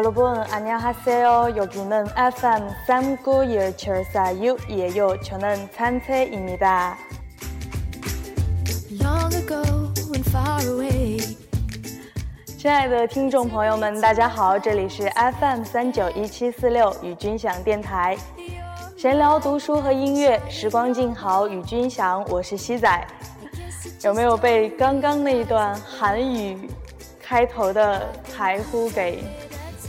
여러분 안녕하세요. 여기는 FM 391746 예요. 저는 찬채입니다. Long ago and far away. 亲爱的听众朋友们，大家好，这里是 FM 三九一七四六与君享电台，闲聊读书和音乐，时光静好与君享，我是西仔。有没有被刚刚那一段韩语开头的台呼给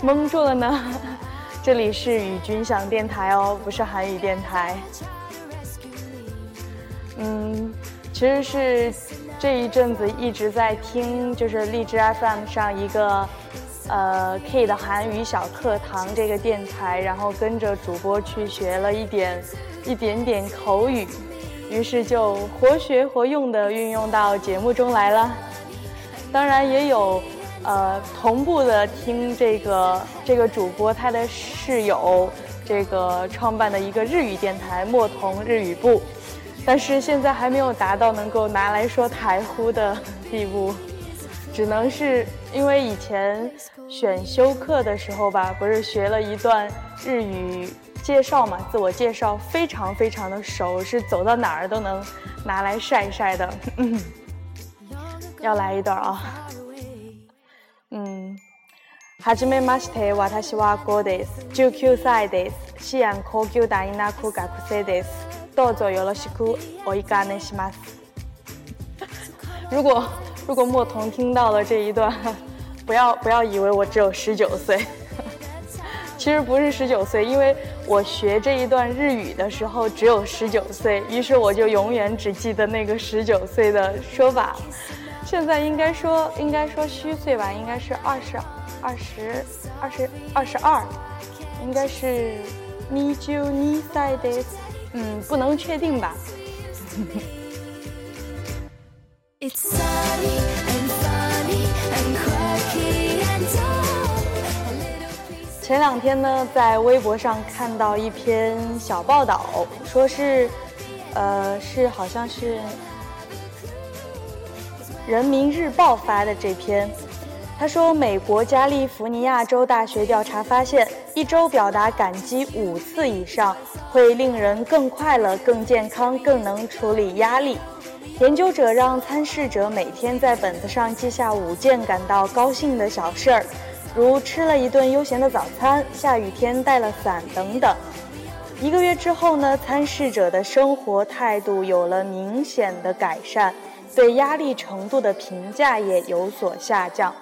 蒙住了呢？这里是与君享电台哦，不是韩语电台。嗯，其实是这一阵子一直在听，就是荔枝 FM 上一个呃 K 的韩语小课堂这个电台，然后跟着主播去学了一点一点点口语，于是就活学活用的运用到节目中来了。当然也有。呃，同步的听这个这个主播他的室友这个创办的一个日语电台墨童日语部，但是现在还没有达到能够拿来说台呼的地步，只能是因为以前选修课的时候吧，不是学了一段日语介绍嘛，自我介绍非常非常的熟，是走到哪儿都能拿来晒晒的。要来一段啊。はじめまして、私はこうです。19歳です。西安高級大学学生です。どうぞよろしくお願いします。如果如果莫童听到了这一段，不要不要以为我只有十九岁，其实不是十九岁，因为我学这一段日语的时候只有十九岁，于是我就永远只记得那个十九岁的说法。 现在应该说应该说虚岁吧，应该是二十。二十二十二十二，应该是你就你在的，嗯，不能确定吧。前两天呢，在微博上看到一篇小报道，说是，呃，是好像是《人民日报》发的这篇。他说，美国加利福尼亚州大学调查发现，一周表达感激五次以上，会令人更快乐、更健康、更能处理压力。研究者让参试者每天在本子上记下五件感到高兴的小事儿，如吃了一顿悠闲的早餐、下雨天带了伞等等。一个月之后呢，参试者的生活态度有了明显的改善，对压力程度的评价也有所下降。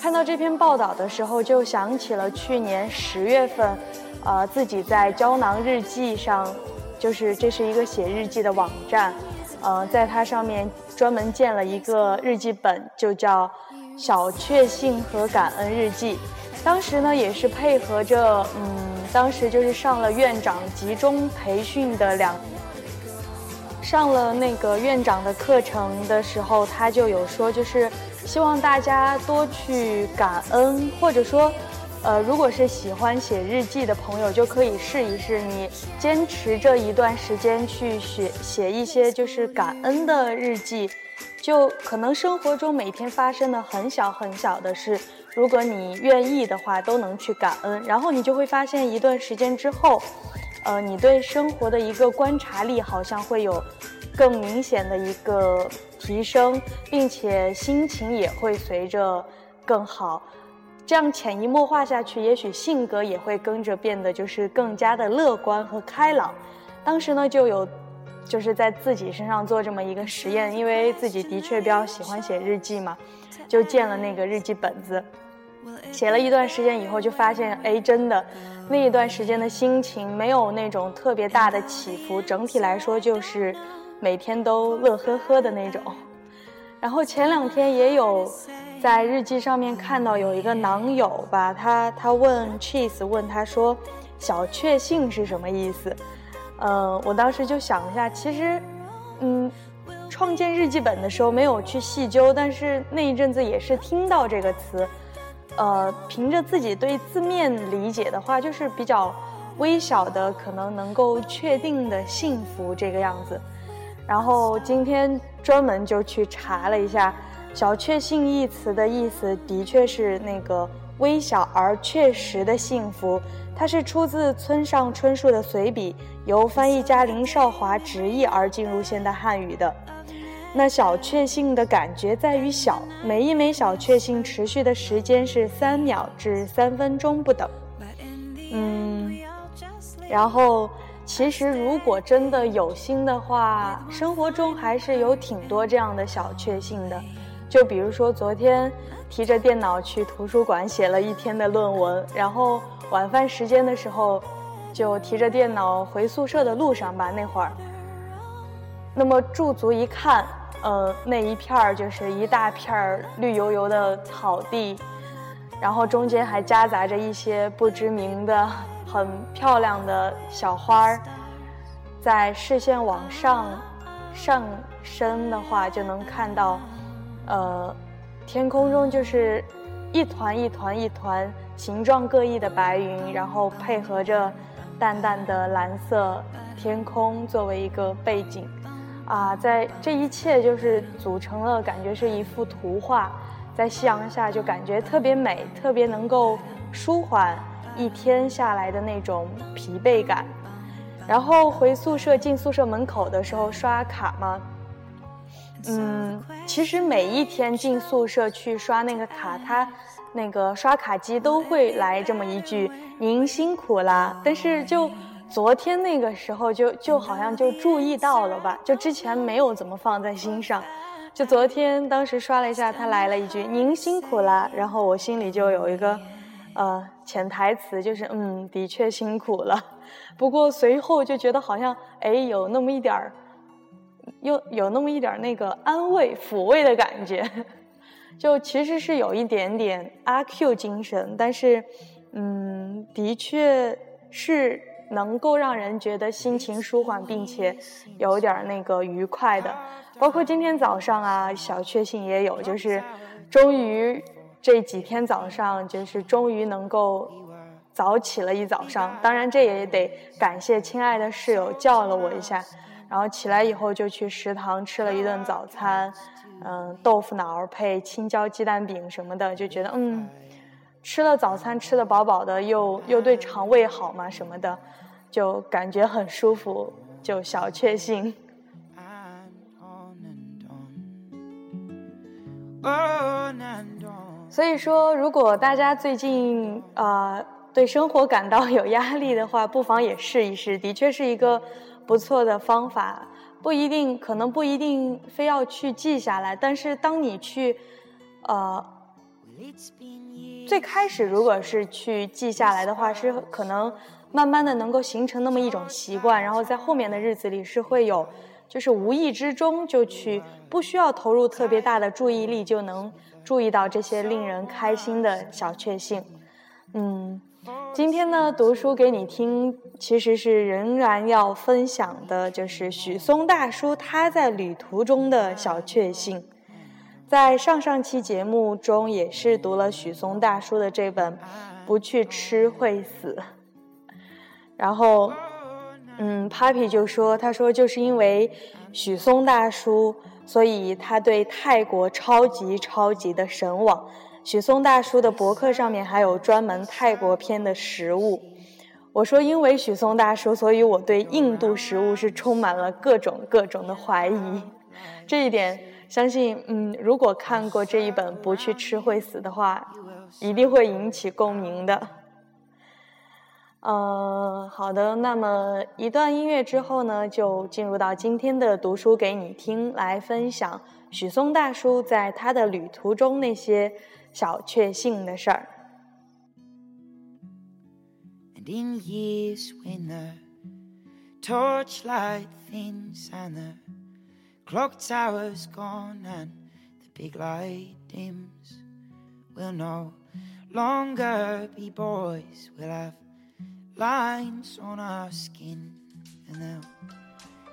看到这篇报道的时候，就想起了去年十月份，呃，自己在胶囊日记上，就是这是一个写日记的网站，呃，在它上面专门建了一个日记本，就叫《小确幸和感恩日记》。当时呢，也是配合着，嗯，当时就是上了院长集中培训的两，上了那个院长的课程的时候，他就有说，就是。希望大家多去感恩，或者说，呃，如果是喜欢写日记的朋友，就可以试一试。你坚持这一段时间去写写一些就是感恩的日记，就可能生活中每天发生的很小很小的事，如果你愿意的话，都能去感恩。然后你就会发现，一段时间之后，呃，你对生活的一个观察力好像会有更明显的一个。提升，并且心情也会随着更好，这样潜移默化下去，也许性格也会跟着变得就是更加的乐观和开朗。当时呢，就有就是在自己身上做这么一个实验，因为自己的确比较喜欢写日记嘛，就建了那个日记本子，写了一段时间以后，就发现，哎，真的那一段时间的心情没有那种特别大的起伏，整体来说就是。每天都乐呵呵的那种，然后前两天也有在日记上面看到有一个囊友吧，他他问 Cheese 问他说，小确幸是什么意思？呃，我当时就想一下，其实，嗯，创建日记本的时候没有去细究，但是那一阵子也是听到这个词，呃，凭着自己对字面理解的话，就是比较微小的，可能能够确定的幸福这个样子。然后今天专门就去查了一下，“小确幸”一词的意思，的确是那个微小而确实的幸福。它是出自村上春树的随笔，由翻译家林少华直译而进入现代汉语的。那小确幸的感觉在于小，每一枚小确幸持续的时间是三秒至三分钟不等。嗯，然后其实如果真的有心的话，生活中还是有挺多这样的小确幸的。就比如说昨天提着电脑去图书馆写了一天的论文，然后晚饭时间的时候就提着电脑回宿舍的路上吧，那会儿，那么驻足一看。呃，那一片儿就是一大片儿绿油油的草地，然后中间还夹杂着一些不知名的、很漂亮的小花儿。在视线往上上升的话，就能看到，呃，天空中就是一团一团一团形状各异的白云，然后配合着淡淡的蓝色天空作为一个背景。啊，在这一切就是组成了，感觉是一幅图画，在夕阳下就感觉特别美，特别能够舒缓一天下来的那种疲惫感。然后回宿舍进宿舍门口的时候刷卡嘛，嗯，其实每一天进宿舍去刷那个卡，它那个刷卡机都会来这么一句“您辛苦啦”，但是就。昨天那个时候就就好像就注意到了吧，就之前没有怎么放在心上，就昨天当时刷了一下，他来了一句“您辛苦了”，然后我心里就有一个，呃，潜台词就是嗯，的确辛苦了。不过随后就觉得好像哎，有那么一点儿，有有那么一点儿那个安慰抚慰的感觉，就其实是有一点点阿 Q 精神，但是嗯，的确是。能够让人觉得心情舒缓，并且有点那个愉快的，包括今天早上啊，小确幸也有，就是终于这几天早上，就是终于能够早起了一早上。当然，这也得感谢亲爱的室友叫了我一下，然后起来以后就去食堂吃了一顿早餐，嗯，豆腐脑配青椒鸡蛋饼什么的，就觉得嗯。吃了早餐，吃的饱饱的，又又对肠胃好嘛什么的，就感觉很舒服，就小确幸。所以说，如果大家最近啊对生活感到有压力的话，不妨也试一试，的确是一个不错的方法。不一定，可能不一定非要去记下来，但是当你去，呃。最开始如果是去记下来的话，是可能慢慢的能够形成那么一种习惯，然后在后面的日子里是会有，就是无意之中就去不需要投入特别大的注意力就能注意到这些令人开心的小确幸。嗯，今天呢读书给你听，其实是仍然要分享的就是许嵩大叔他在旅途中的小确幸。在上上期节目中，也是读了许嵩大叔的这本《不去吃会死》，然后，嗯，Papi 就说，他说就是因为许嵩大叔，所以他对泰国超级超级的神往。许嵩大叔的博客上面还有专门泰国篇的食物。我说，因为许嵩大叔，所以我对印度食物是充满了各种各种的怀疑。这一点。相信，嗯，如果看过这一本《不去吃会死》的话，一定会引起共鸣的。嗯，好的，那么一段音乐之后呢，就进入到今天的读书给你听，来分享许嵩大叔在他的旅途中那些小确幸的事儿。clock tower's gone and the big light dims. We'll no longer be boys, we'll have lines on our skin, and they'll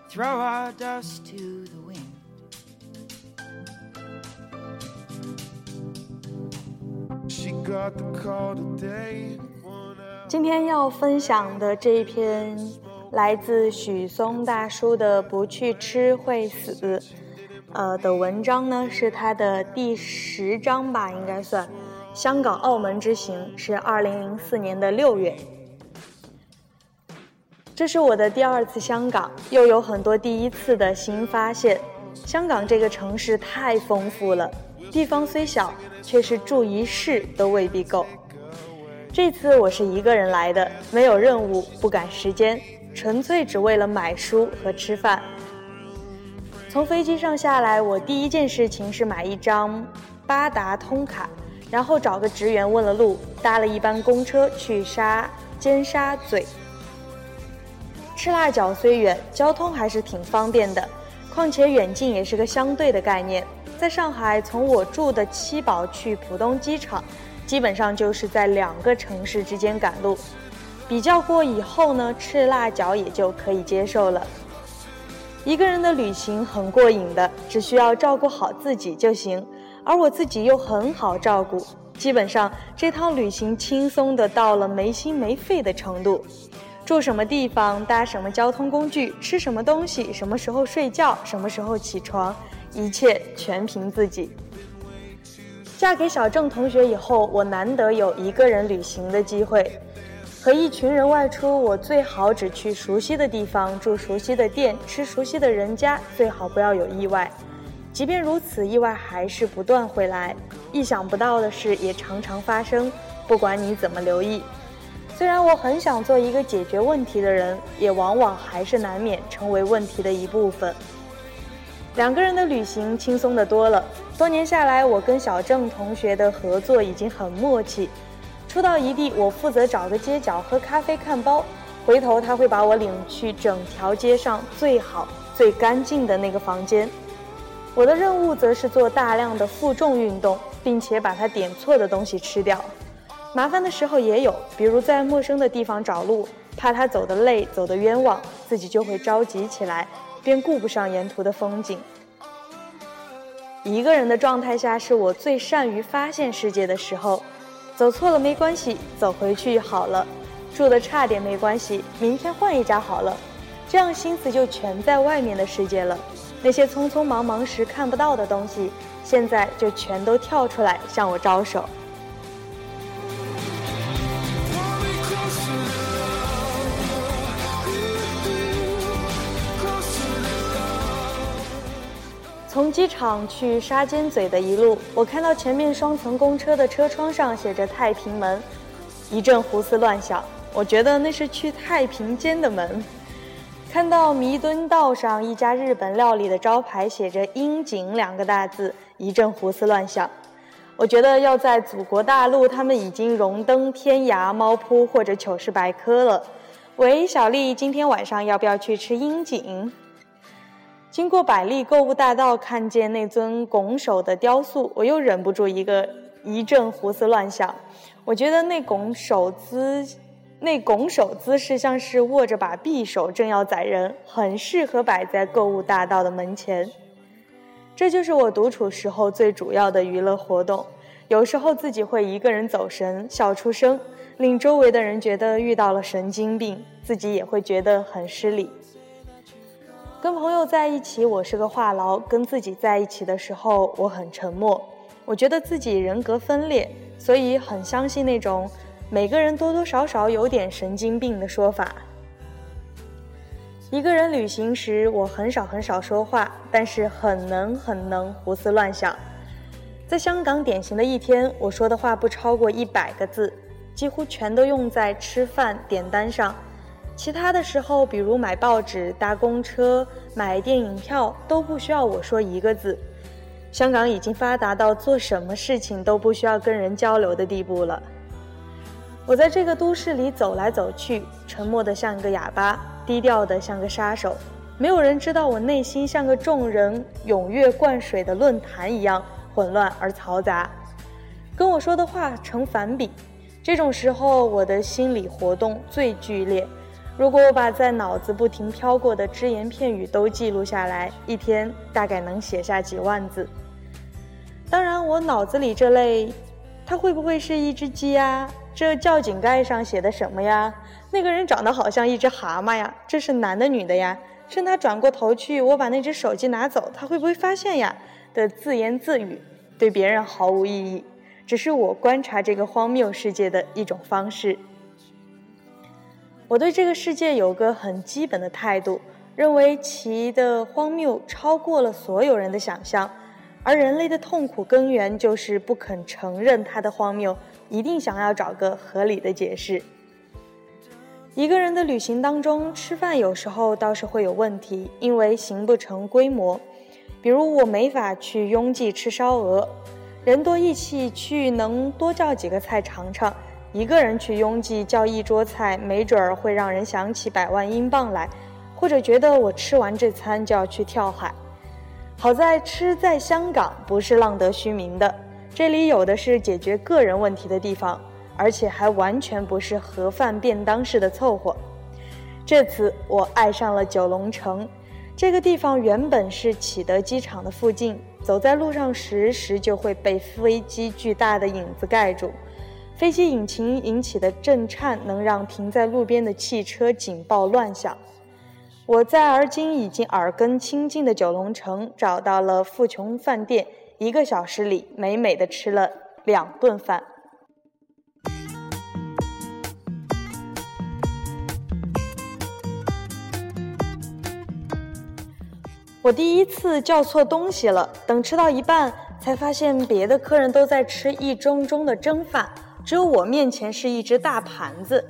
throw our dust to the wind. 今天要分享的这一篇 来自许嵩大叔的《不去吃会死》，呃的文章呢，是他的第十章吧，应该算，香港澳门之行是二零零四年的六月。这是我的第二次香港，又有很多第一次的新发现。香港这个城市太丰富了，地方虽小，却是住一世都未必够。这次我是一个人来的，没有任务，不赶时间，纯粹只为了买书和吃饭。从飞机上下来，我第一件事情是买一张八达通卡，然后找个职员问了路，搭了一班公车去沙尖沙咀。赤腊角虽远，交通还是挺方便的，况且远近也是个相对的概念。在上海，从我住的七宝去浦东机场。基本上就是在两个城市之间赶路，比较过以后呢，赤辣椒也就可以接受了。一个人的旅行很过瘾的，只需要照顾好自己就行，而我自己又很好照顾，基本上这趟旅行轻松的到了没心没肺的程度。住什么地方，搭什么交通工具，吃什么东西，什么时候睡觉，什么时候起床，一切全凭自己。嫁给小郑同学以后，我难得有一个人旅行的机会。和一群人外出，我最好只去熟悉的地方，住熟悉的店，吃熟悉的人家，最好不要有意外。即便如此，意外还是不断会来，意想不到的事也常常发生。不管你怎么留意，虽然我很想做一个解决问题的人，也往往还是难免成为问题的一部分。两个人的旅行轻松的多了。多年下来，我跟小郑同学的合作已经很默契。初到一地，我负责找个街角喝咖啡看包，回头他会把我领去整条街上最好、最干净的那个房间。我的任务则是做大量的负重运动，并且把他点错的东西吃掉。麻烦的时候也有，比如在陌生的地方找路，怕他走得累、走得冤枉，自己就会着急起来。便顾不上沿途的风景。一个人的状态下，是我最善于发现世界的时候。走错了没关系，走回去好了；住的差点没关系，明天换一家好了。这样心思就全在外面的世界了。那些匆匆忙忙时看不到的东西，现在就全都跳出来向我招手。从机场去沙尖嘴的一路，我看到前面双层公车的车窗上写着“太平门”，一阵胡思乱想，我觉得那是去太平间的门。看到弥敦道上一家日本料理的招牌写着“樱井”两个大字，一阵胡思乱想，我觉得要在祖国大陆，他们已经荣登天涯、猫扑或者糗事百科了。喂，小丽，今天晚上要不要去吃樱井？经过百丽购物大道，看见那尊拱手的雕塑，我又忍不住一个一阵胡思乱想。我觉得那拱手姿，那拱手姿势像是握着把匕首，正要宰人，很适合摆在购物大道的门前。这就是我独处时候最主要的娱乐活动。有时候自己会一个人走神，笑出声，令周围的人觉得遇到了神经病，自己也会觉得很失礼。跟朋友在一起，我是个话痨；跟自己在一起的时候，我很沉默。我觉得自己人格分裂，所以很相信那种每个人多多少少有点神经病的说法。一个人旅行时，我很少很少说话，但是很能很能胡思乱想。在香港典型的一天，我说的话不超过一百个字，几乎全都用在吃饭点单上。其他的时候，比如买报纸、搭公车、买电影票，都不需要我说一个字。香港已经发达到做什么事情都不需要跟人交流的地步了。我在这个都市里走来走去，沉默的像个哑巴，低调的像个杀手。没有人知道我内心像个众人踊跃灌水的论坛一样混乱而嘈杂，跟我说的话成反比。这种时候，我的心理活动最剧烈。如果我把在脑子不停飘过的只言片语都记录下来，一天大概能写下几万字。当然，我脑子里这类，它会不会是一只鸡呀？这窨井盖上写的什么呀？那个人长得好像一只蛤蟆呀？这是男的女的呀？趁他转过头去，我把那只手机拿走，他会不会发现呀？的自言自语，对别人毫无意义，只是我观察这个荒谬世界的一种方式。我对这个世界有个很基本的态度，认为其的荒谬超过了所有人的想象，而人类的痛苦根源就是不肯承认它的荒谬，一定想要找个合理的解释。一个人的旅行当中，吃饭有时候倒是会有问题，因为形不成规模。比如我没法去拥挤吃烧鹅，人多义气去能多叫几个菜尝尝。一个人去拥挤叫一桌菜，没准儿会让人想起百万英镑来，或者觉得我吃完这餐就要去跳海。好在吃在香港不是浪得虚名的，这里有的是解决个人问题的地方。而且还完全不是盒饭便当式的凑合。这次我爱上了九龙城，这个地方原本是启德机场的附近，走在路上时时就会被飞机巨大的影子盖住，飞机引擎引起的震颤能让停在路边的汽车警报乱响。我在而今已经耳根清净的九龙城找到了富琼饭店，一个小时里美美的吃了两顿饭。我第一次叫错东西了，等吃到一半，才发现别的客人都在吃一盅盅的蒸饭，只有我面前是一只大盘子。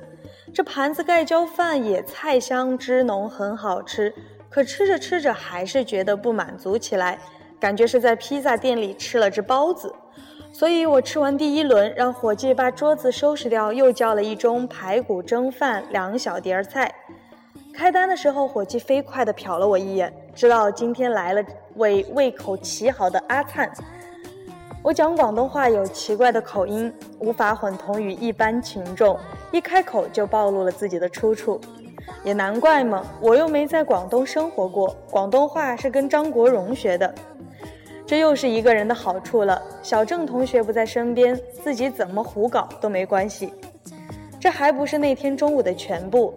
这盘子盖浇饭也菜香汁浓，很好吃。可吃着吃着还是觉得不满足起来，感觉是在披萨店里吃了只包子。所以我吃完第一轮，让伙计把桌子收拾掉，又叫了一盅排骨蒸饭，两小碟儿菜。开单的时候，伙计飞快地瞟了我一眼，知道今天来了位胃口奇好的阿灿。我讲广东话有奇怪的口音，无法混同于一般群众，一开口就暴露了自己的出处。也难怪嘛，我又没在广东生活过，广东话是跟张国荣学的。这又是一个人的好处了，小郑同学不在身边，自己怎么胡搞都没关系。这还不是那天中午的全部。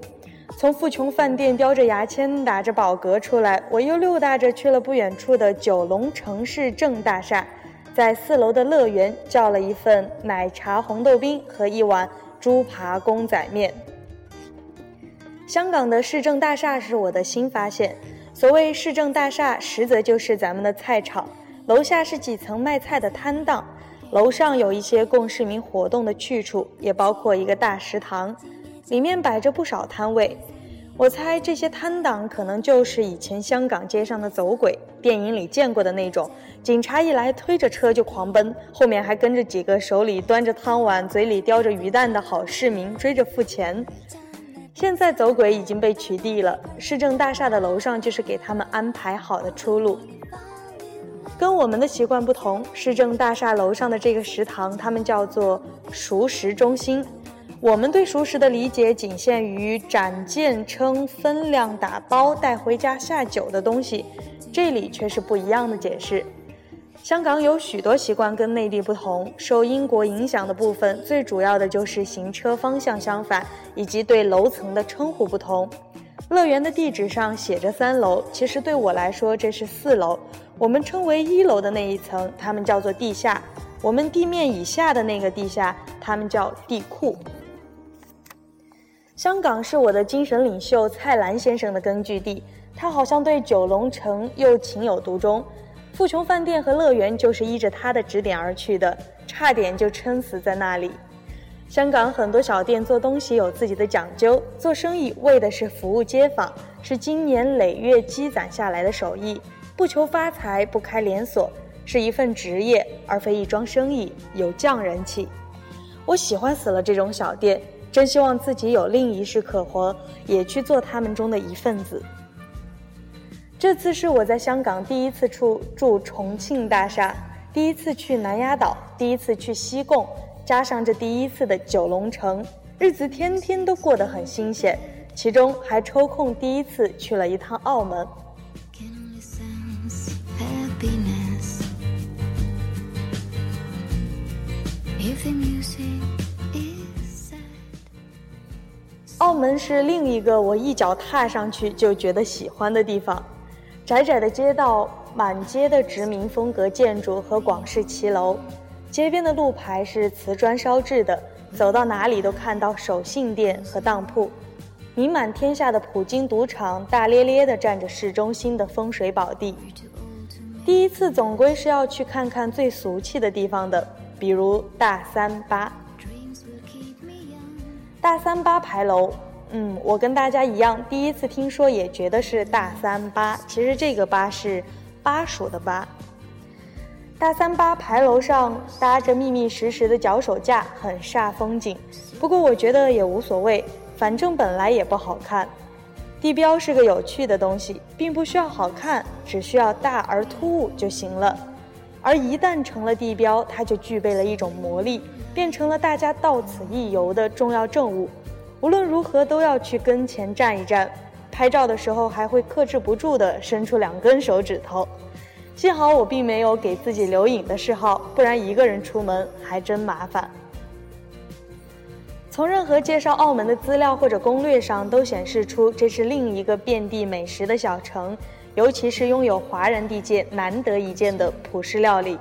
从富琼饭店叼着牙签打着饱嗝出来，我又溜达着去了不远处的九龙城市政大厦，在四楼的乐园叫了一份奶茶红豆冰和一碗猪扒公仔面。香港的市政大厦是我的新发现。所谓市政大厦，实则就是咱们的菜场，楼下是几层卖菜的摊档，楼上有一些供市民活动的去处，也包括一个大食堂，里面摆着不少摊位。我猜这些摊档可能就是以前香港街上的走鬼，电影里见过的那种。警察一来，推着车就狂奔，后面还跟着几个手里端着汤碗、嘴里叼着鱼蛋的好市民追着付钱。现在走鬼已经被取缔了，市政大厦的楼上就是给他们安排好的出路。跟我们的习惯不同，市政大厦楼上的这个食堂，他们叫做熟食中心。我们对熟食的理解仅限于斩件称分量打包带回家下酒的东西，这里却是不一样的解释。香港有许多习惯跟内地不同，受英国影响的部分最主要的就是行车方向相反，以及对楼层的称呼不同。乐园的地址上写着三楼，其实对我来说这是四楼。我们称为一楼的那一层，他们叫做地下；我们地面以下的那个地下，他们叫地库。香港是我的精神领袖蔡澜先生的根据地，他好像对九龙城又情有独钟。富琼饭店和乐园就是依着他的指点而去的，差点就撑死在那里。香港很多小店做东西有自己的讲究，做生意为的是服务街坊，是经年累月积攒下来的手艺，不求发财，不开连锁，是一份职业，而非一桩生意，有匠人气。我喜欢死了这种小店。真希望自己有另一世可活，也去做他们中的一份子。这次是我在香港第一次住住重庆大厦，第一次去南丫岛，第一次去西贡，加上这第一次的九龙城，日子天天都过得很新鲜。其中还抽空第一次去了一趟澳门。澳门是另一个我一脚踏上去就觉得喜欢的地方，窄窄的街道，满街的殖民风格建筑和广式骑楼，街边的路牌是瓷砖烧制的，走到哪里都看到手信店和当铺。名满天下的普京赌场大咧咧地占着市中心的风水宝地。第一次总归是要去看看最俗气的地方的，比如大三巴。大三巴牌楼，嗯，我跟大家一样，第一次听说也觉得是大三巴，其实这个巴是巴蜀的巴。大三巴牌楼上搭着密密实实的脚手架，很煞风景。不过我觉得也无所谓，反正本来也不好看。地标是个有趣的东西，并不需要好看，只需要大而突兀就行了。而一旦成了地标，它就具备了一种魔力，变成了大家到此一游的重要证物。无论如何都要去跟前站一站，拍照的时候还会克制不住地伸出两根手指头。幸好我并没有给自己留影的嗜好，不然一个人出门还真麻烦。从任何介绍澳门的资料或者攻略上都显示出，这是另一个遍地美食的小城，尤其是拥有华人地界难得一见的葡式料理。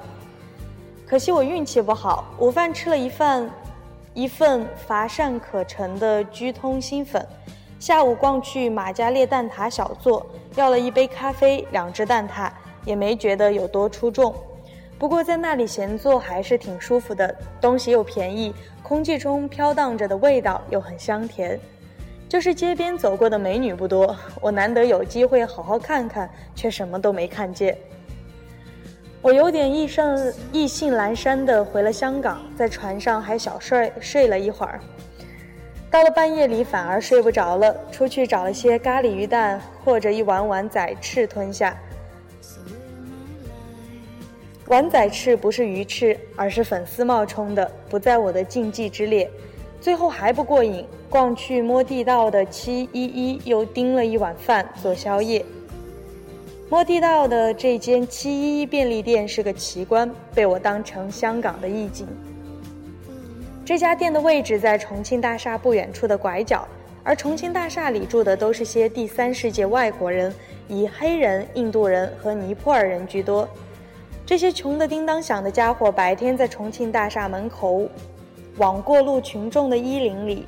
可惜我运气不好，午饭吃了一份一份乏善可陈的居通心粉，下午逛去马加列蛋挞小坐，要了一杯咖啡，两只蛋挞。也没觉得有多出众，不过在那里闲坐还是挺舒服的，东西又便宜，空气中飘荡着的味道又很香甜。就是街边走过的美女不多，我难得有机会好好看看，却什么都没看见。我有点意兴意兴阑珊的回了香港，在船上还小睡睡了一会儿，到了半夜里反而睡不着了，出去找了些咖喱鱼蛋或者一碗碗仔翅吞下。碗仔翅不是鱼翅，而是粉丝冒充的，不在我的禁忌之列。最后还不过瘾，逛去摸地道的七一一，又订了一碗饭做宵夜。摸地道的这间七一一便利店是个奇观，被我当成香港的意境。这家店的位置在重庆大厦不远处的拐角，而重庆大厦里住的都是些第三世界外国人，以黑人、印度人和尼泊尔人居多。这些穷得叮当响的家伙，白天在重庆大厦门口，往过路群众的衣领里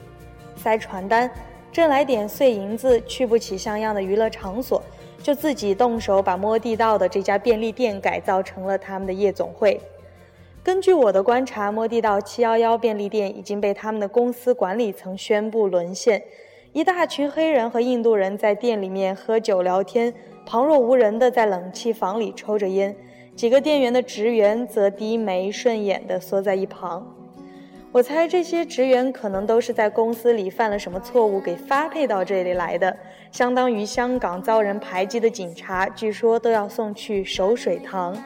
塞传单，挣来点碎银子，去不起像样的娱乐场所，就自己动手把摸地道的这家便利店改造成了他们的夜总会。根据我的观察，摸地道七幺幺便利店已经被他们的公司管理层宣布沦陷，一大群黑人和印度人在店里面喝酒聊天，旁若无人的在冷气房里抽着烟。几个店员的职员则低眉顺眼地缩在一旁。我猜这些职员可能都是在公司里犯了什么错误，给发配到这里来的，相当于香港遭人排挤的警察，据说都要送去守水塘。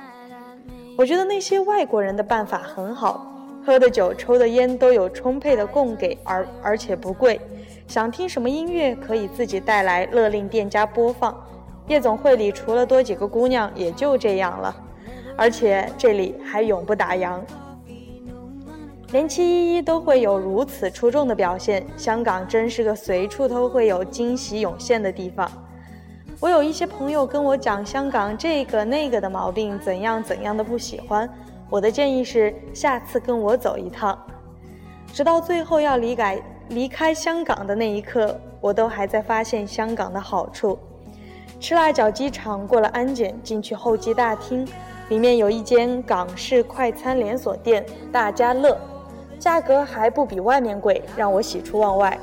我觉得那些外国人的办法很好，喝的酒、抽的烟都有充沛的供给，而而且不贵。想听什么音乐可以自己带来，勒令店家播放。夜总会里除了多几个姑娘，也就这样了。而且这里还永不打烊，连七一一都会有如此出众的表现。香港真是个随处都会有惊喜涌现的地方。我有一些朋友跟我讲香港这个那个的毛病，怎样怎样的不喜欢。我的建议是，下次跟我走一趟。直到最后要离改离开香港的那一刻，我都还在发现香港的好处。吃辣椒机场过了安检，进去候机大厅。里面有一间港式快餐连锁店大家乐，价格还不比外面贵，让我喜出望外。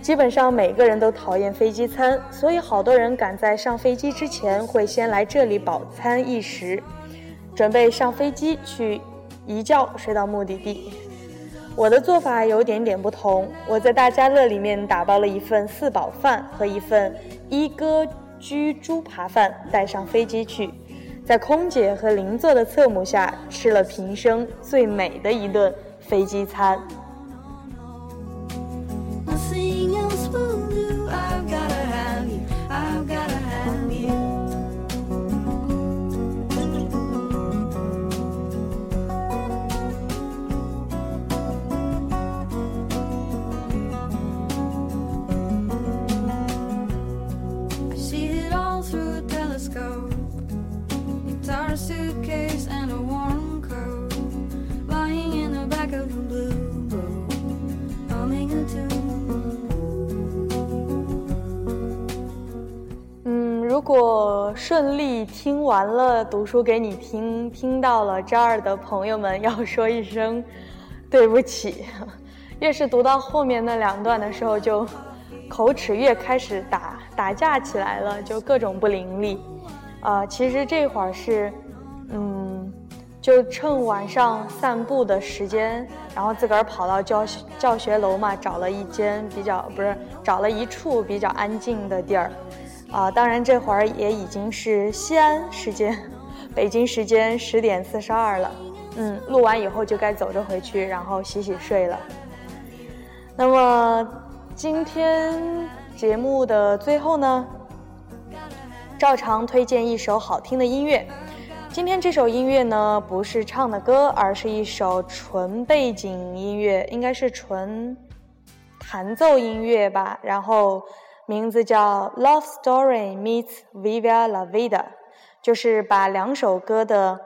基本上每个人都讨厌飞机餐，所以好多人赶在上飞机之前会先来这里饱餐一食，准备上飞机去一觉睡到目的地。我的做法有点点不同，我在大家乐里面打包了一份四宝饭和一份一哥居猪扒饭，带上飞机去。在空姐和邻座的侧目下，吃了平生最美的一顿飞机餐。如果顺利听完了读书给你听，听到了这儿的朋友们，要说一声对不起。越是读到后面那两段的时候，就口齿越开始打打架起来了，就各种不伶俐。呃，其实这会儿是，嗯，就趁晚上散步的时间，然后自个儿跑到教教学楼嘛，找了一间比较不是找了一处比较安静的地儿。啊，当然这会儿也已经是西安时间，北京时间十点四十二了。嗯，录完以后就该走着回去，然后洗洗睡了。那么今天节目的最后呢，照常推荐一首好听的音乐。今天这首音乐呢，不是唱的歌，而是一首纯背景音乐，应该是纯弹奏音乐吧。然后。名字叫《Love Story Meets Viva La Vida》，就是把两首歌的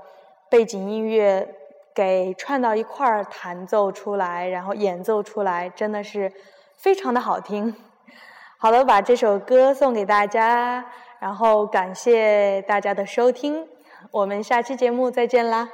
背景音乐给串到一块儿弹奏出来，然后演奏出来，真的是非常的好听。好了，把这首歌送给大家，然后感谢大家的收听，我们下期节目再见啦。